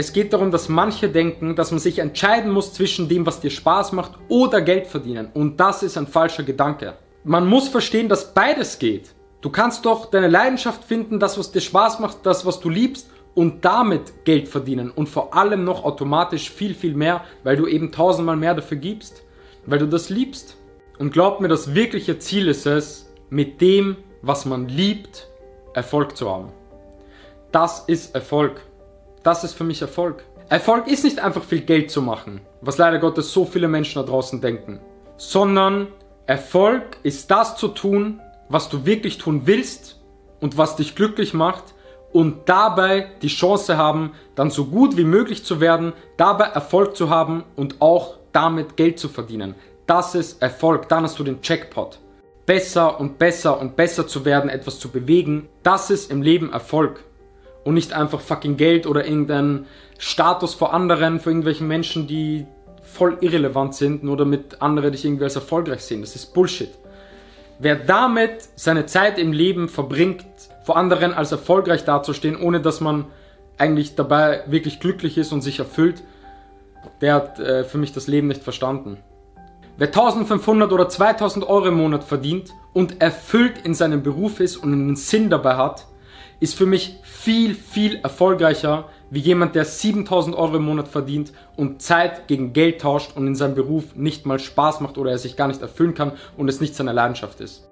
Es geht darum, dass manche denken, dass man sich entscheiden muss zwischen dem, was dir Spaß macht oder Geld verdienen. Und das ist ein falscher Gedanke. Man muss verstehen, dass beides geht. Du kannst doch deine Leidenschaft finden, das, was dir Spaß macht, das, was du liebst und damit Geld verdienen und vor allem noch automatisch viel, viel mehr, weil du eben tausendmal mehr dafür gibst, weil du das liebst. Und glaub mir, das wirkliche Ziel ist es, mit dem, was man liebt, Erfolg zu haben. Das ist Erfolg. Das ist für mich Erfolg. Erfolg ist nicht einfach viel Geld zu machen, was leider Gottes so viele Menschen da draußen denken, sondern Erfolg ist das zu tun, was du wirklich tun willst und was dich glücklich macht und dabei die Chance haben, dann so gut wie möglich zu werden, dabei Erfolg zu haben und auch damit Geld zu verdienen. Das ist Erfolg, dann hast du den Jackpot. Besser und besser und besser zu werden, etwas zu bewegen, das ist im Leben Erfolg. Und nicht einfach fucking Geld oder irgendein Status vor anderen, vor irgendwelchen Menschen, die voll irrelevant sind, nur damit andere dich irgendwie als erfolgreich sehen. Das ist Bullshit. Wer damit seine Zeit im Leben verbringt, vor anderen als erfolgreich dazustehen, ohne dass man eigentlich dabei wirklich glücklich ist und sich erfüllt, der hat äh, für mich das Leben nicht verstanden. Wer 1500 oder 2000 Euro im Monat verdient und erfüllt in seinem Beruf ist und einen Sinn dabei hat, ist für mich viel, viel erfolgreicher wie jemand, der 7000 Euro im Monat verdient und Zeit gegen Geld tauscht und in seinem Beruf nicht mal Spaß macht oder er sich gar nicht erfüllen kann und es nicht seine Leidenschaft ist.